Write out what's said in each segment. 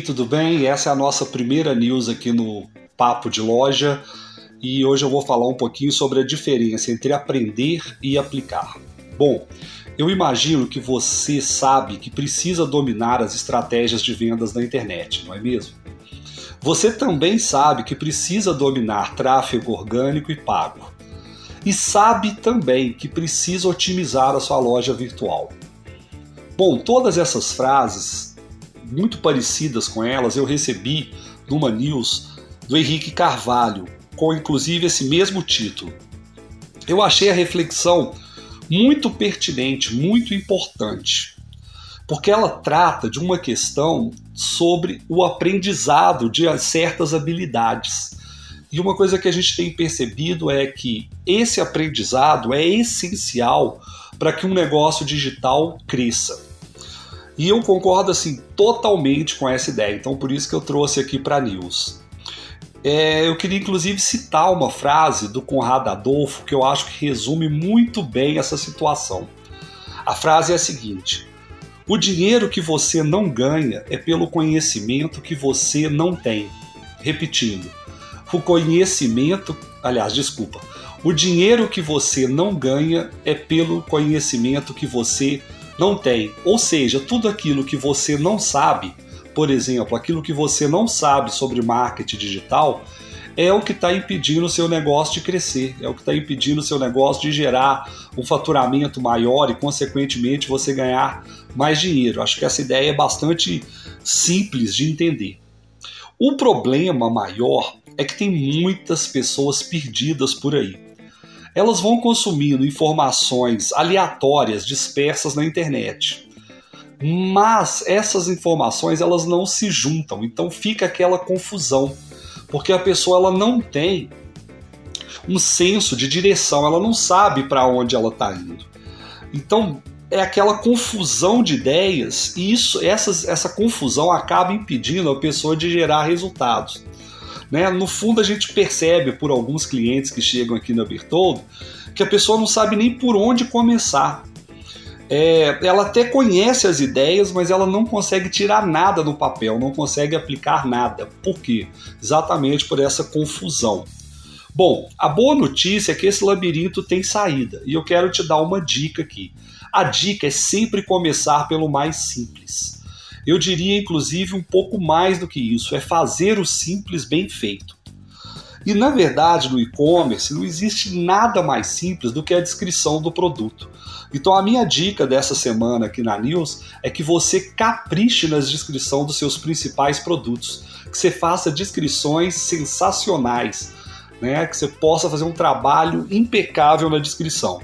tudo bem? Essa é a nossa primeira news aqui no Papo de Loja e hoje eu vou falar um pouquinho sobre a diferença entre aprender e aplicar. Bom, eu imagino que você sabe que precisa dominar as estratégias de vendas na internet, não é mesmo? Você também sabe que precisa dominar tráfego orgânico e pago. E sabe também que precisa otimizar a sua loja virtual. Bom, todas essas frases muito parecidas com elas eu recebi numa news do Henrique Carvalho, com inclusive esse mesmo título. Eu achei a reflexão muito pertinente, muito importante, porque ela trata de uma questão sobre o aprendizado de certas habilidades. E uma coisa que a gente tem percebido é que esse aprendizado é essencial para que um negócio digital cresça. E eu concordo assim totalmente com essa ideia, então por isso que eu trouxe aqui para News. É, eu queria inclusive citar uma frase do Conrado Adolfo que eu acho que resume muito bem essa situação. A frase é a seguinte: O dinheiro que você não ganha é pelo conhecimento que você não tem. Repetindo, o conhecimento, aliás, desculpa, o dinheiro que você não ganha é pelo conhecimento que você tem. Ou seja, tudo aquilo que você não sabe, por exemplo, aquilo que você não sabe sobre marketing digital, é o que está impedindo o seu negócio de crescer, é o que está impedindo o seu negócio de gerar um faturamento maior e, consequentemente, você ganhar mais dinheiro. Acho que essa ideia é bastante simples de entender. O problema maior é que tem muitas pessoas perdidas por aí elas vão consumindo informações aleatórias dispersas na internet. Mas essas informações elas não se juntam, então fica aquela confusão, porque a pessoa ela não tem um senso de direção, ela não sabe para onde ela está indo. Então é aquela confusão de ideias e isso, essas, essa confusão acaba impedindo a pessoa de gerar resultados. Né? No fundo, a gente percebe por alguns clientes que chegam aqui na Bertoldo que a pessoa não sabe nem por onde começar. É, ela até conhece as ideias, mas ela não consegue tirar nada do papel, não consegue aplicar nada. Por quê? Exatamente por essa confusão. Bom, a boa notícia é que esse labirinto tem saída e eu quero te dar uma dica aqui. A dica é sempre começar pelo mais simples. Eu diria, inclusive, um pouco mais do que isso: é fazer o simples bem feito. E na verdade, no e-commerce não existe nada mais simples do que a descrição do produto. Então a minha dica dessa semana aqui na News é que você capriche na descrição dos seus principais produtos, que você faça descrições sensacionais, né? que você possa fazer um trabalho impecável na descrição.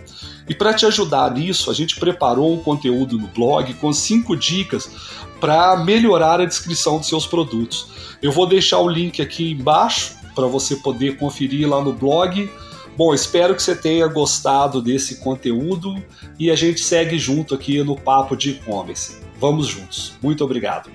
E para te ajudar nisso, a gente preparou um conteúdo no blog com cinco dicas para melhorar a descrição dos seus produtos. Eu vou deixar o link aqui embaixo para você poder conferir lá no blog. Bom, espero que você tenha gostado desse conteúdo e a gente segue junto aqui no Papo de E-Commerce. Vamos juntos. Muito obrigado.